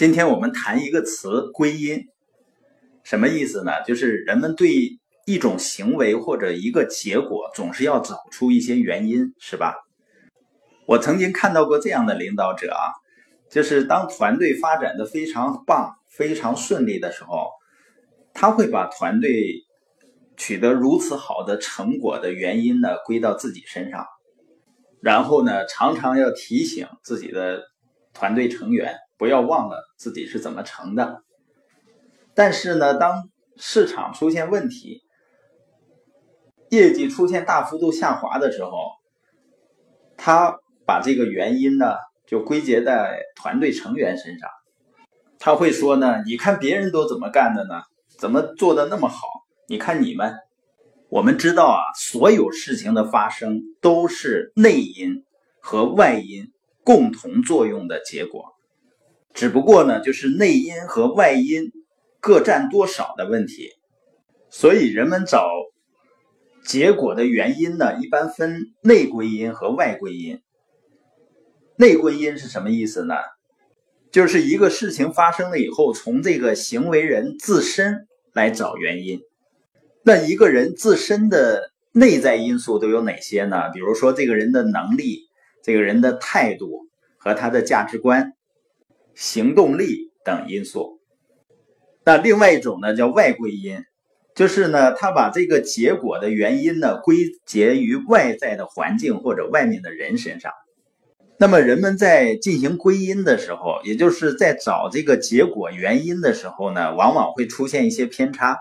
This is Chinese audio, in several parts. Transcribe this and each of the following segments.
今天我们谈一个词“归因”，什么意思呢？就是人们对一种行为或者一个结果，总是要找出一些原因，是吧？我曾经看到过这样的领导者啊，就是当团队发展的非常棒、非常顺利的时候，他会把团队取得如此好的成果的原因呢归到自己身上，然后呢，常常要提醒自己的团队成员。不要忘了自己是怎么成的。但是呢，当市场出现问题，业绩出现大幅度下滑的时候，他把这个原因呢就归结在团队成员身上。他会说呢：“你看别人都怎么干的呢？怎么做的那么好？你看你们。”我们知道啊，所有事情的发生都是内因和外因共同作用的结果。只不过呢，就是内因和外因各占多少的问题，所以人们找结果的原因呢，一般分内归因和外归因。内归因是什么意思呢？就是一个事情发生了以后，从这个行为人自身来找原因。那一个人自身的内在因素都有哪些呢？比如说这个人的能力、这个人的态度和他的价值观。行动力等因素，那另外一种呢叫外归因，就是呢他把这个结果的原因呢归结于外在的环境或者外面的人身上。那么人们在进行归因的时候，也就是在找这个结果原因的时候呢，往往会出现一些偏差。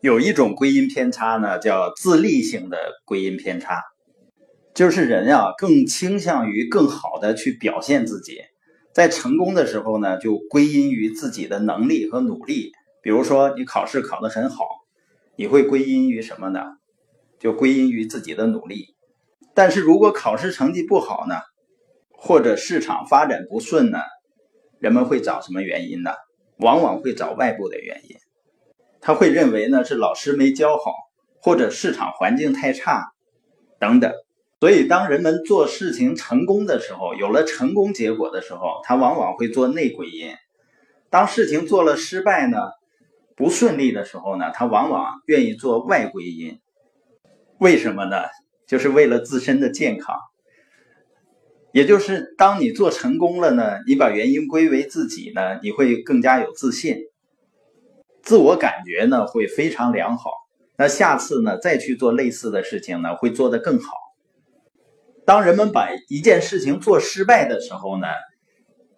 有一种归因偏差呢叫自利性的归因偏差，就是人啊更倾向于更好的去表现自己。在成功的时候呢，就归因于自己的能力和努力。比如说，你考试考得很好，你会归因于什么呢？就归因于自己的努力。但是如果考试成绩不好呢，或者市场发展不顺呢，人们会找什么原因呢？往往会找外部的原因。他会认为呢是老师没教好，或者市场环境太差，等等。所以，当人们做事情成功的时候，有了成功结果的时候，他往往会做内归因；当事情做了失败呢，不顺利的时候呢，他往往愿意做外归因。为什么呢？就是为了自身的健康。也就是当你做成功了呢，你把原因归为自己呢，你会更加有自信，自我感觉呢会非常良好。那下次呢再去做类似的事情呢，会做得更好。当人们把一件事情做失败的时候呢，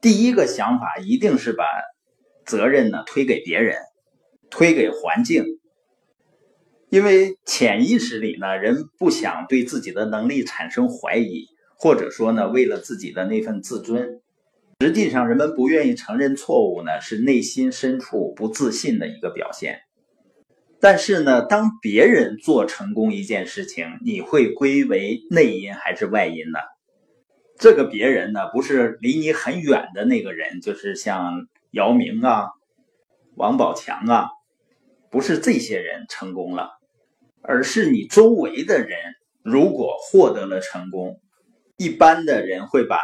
第一个想法一定是把责任呢推给别人，推给环境，因为潜意识里呢，人不想对自己的能力产生怀疑，或者说呢，为了自己的那份自尊，实际上人们不愿意承认错误呢，是内心深处不自信的一个表现。但是呢，当别人做成功一件事情，你会归为内因还是外因呢？这个别人呢，不是离你很远的那个人，就是像姚明啊、王宝强啊，不是这些人成功了，而是你周围的人如果获得了成功，一般的人会把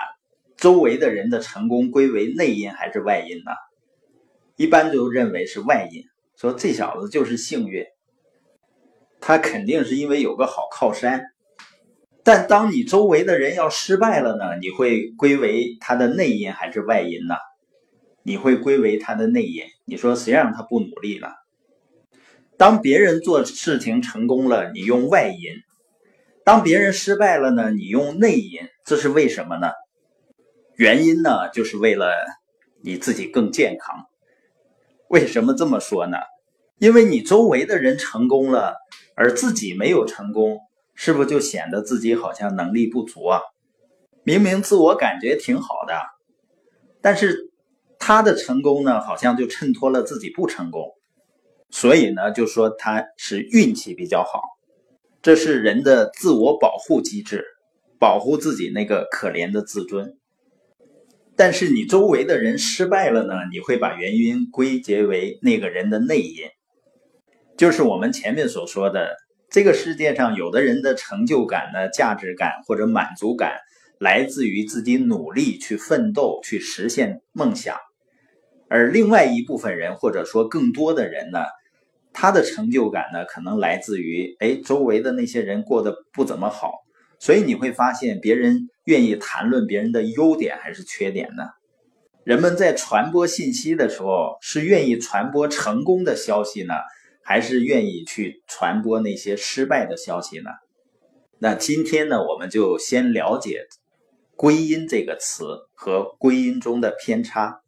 周围的人的成功归为内因还是外因呢？一般都认为是外因。说这小子就是幸运，他肯定是因为有个好靠山。但当你周围的人要失败了呢？你会归为他的内因还是外因呢？你会归为他的内因。你说谁让他不努力了？当别人做事情成功了，你用外因；当别人失败了呢？你用内因。这是为什么呢？原因呢，就是为了你自己更健康。为什么这么说呢？因为你周围的人成功了，而自己没有成功，是不是就显得自己好像能力不足啊？明明自我感觉挺好的，但是他的成功呢，好像就衬托了自己不成功，所以呢，就说他是运气比较好。这是人的自我保护机制，保护自己那个可怜的自尊。但是你周围的人失败了呢？你会把原因归结为那个人的内因，就是我们前面所说的，这个世界上有的人的成就感呢、价值感或者满足感来自于自己努力去奋斗去实现梦想，而另外一部分人或者说更多的人呢，他的成就感呢可能来自于哎周围的那些人过得不怎么好，所以你会发现别人愿意谈论别人的优点还是缺点呢？人们在传播信息的时候是愿意传播成功的消息呢，还是愿意去传播那些失败的消息呢？那今天呢，我们就先了解。归因这个词和归因中的偏差。